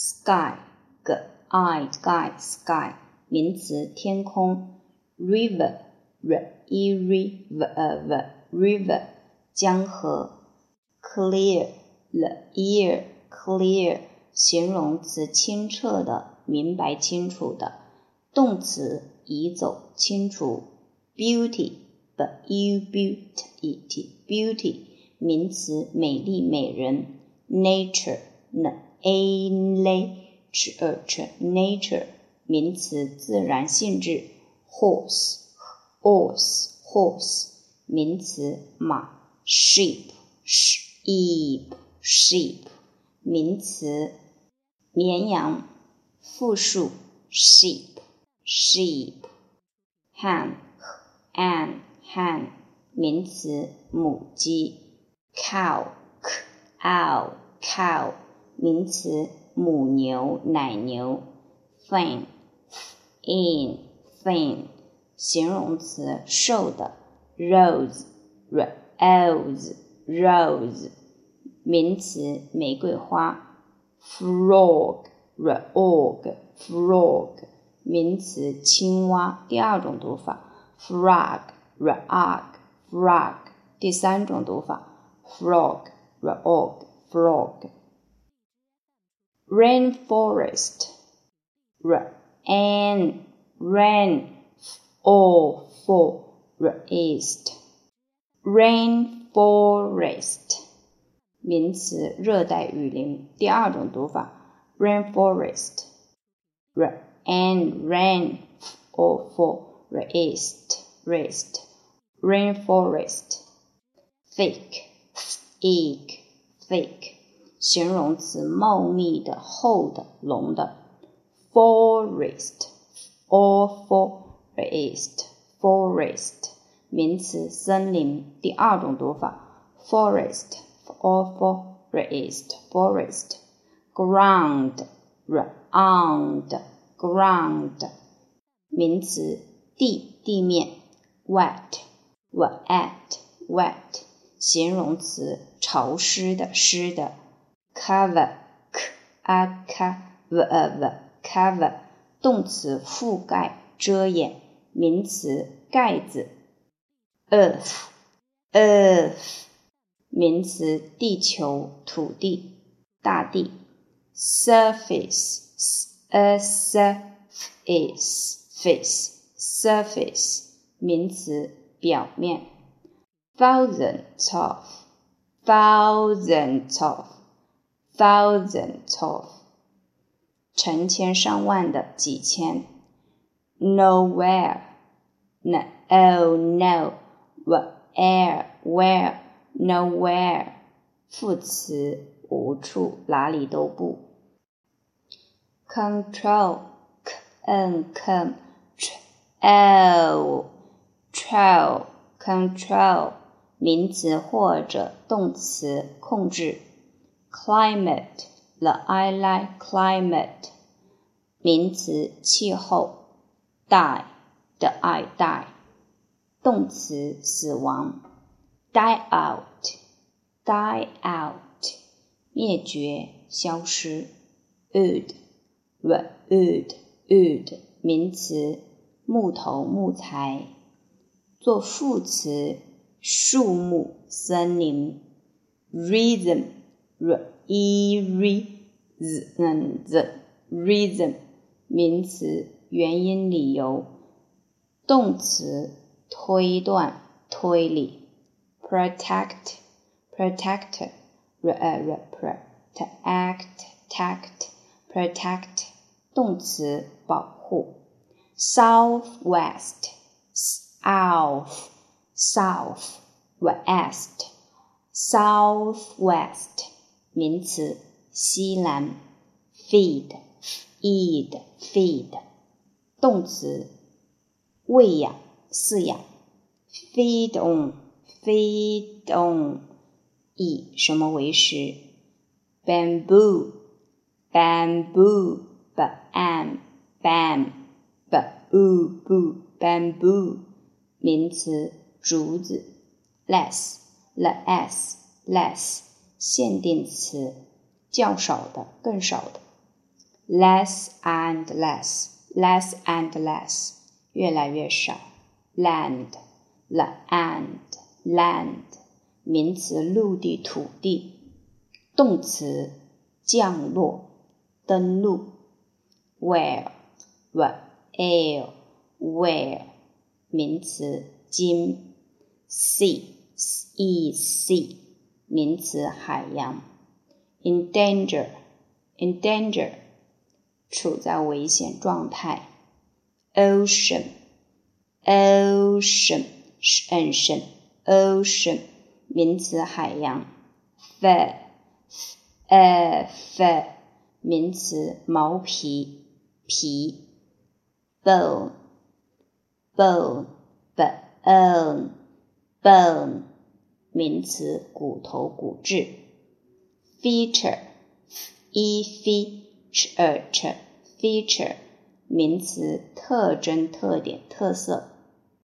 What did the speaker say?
sky g i sky sky 名词天空，river r e r v v river 江河，clear l ear clear 形容词清澈的，明白清楚的，动词移走清除，beauty b u beauty beauty 名词美丽美人，nature n a nature nature 名词自然性质，horse horse horse 名词马，sheep sheep sheep 名词绵羊，复数 sheep sheep hen hen hen 名词母鸡，cow cow cow 名词母牛奶牛，thin in thin 形容词瘦的，rose rose rose 名词玫瑰花，frog frog frog 名词青蛙第二种读法，frog frog frog 第三种读法，frog，frog，frog frog frog rainforest rain rain or for east rainforest 名词热带雨林第二种读法 rainforest rain rain or for east rest rainforest thick thick thick 形容词茂密的、厚的、浓的。forest，or forest，forest，名词森林。第二种读法，forest，or forest，forest。ground，ground，ground 名词地、地面。wet，wet，wet，形容词潮湿的、湿的。cover k a k v a v cover 动词覆盖遮掩名词盖子 earth earth 名词地球土地大地 surface a surface face surface 名词表面 thousands of thousands of thousands of 成千上万的几千，nowhere no oh no where where nowhere 副词无处哪里都不，control c n c l control control 名词或者动词控制。Climate the I like climate 名词气候 die the I die 动词死亡 die out die out 灭绝消失 wood wood wood 名词木头木材做副词树木森林 rhythm reasons，reason，名词原因理由，动词推断推理。protect protect r r protect tact protect 动词保护。southwest south south west southwest 名词，西南；feed，feed，feed，动词，喂养、饲养；feed on，feed on，以什么为食？bamboo，bamboo，bam，bamboo，bamboo，名词，竹子；less，less，less。限定词，较少的，更少的。less and less, less and less，越来越少。land, land, land，名词，陆地、土地。动词，降落、登陆。where, where, where，名词，金。sea, sea, sea，名词，海洋。in danger, in danger。处在危险状态。ocean，ocean，ocean，ocean，名词，海洋。fur，fur，名词，毛皮，皮。bone，bone，bone，bone，名词，骨头、骨质。feature，e feature。feature 名词，特征、特点、特色。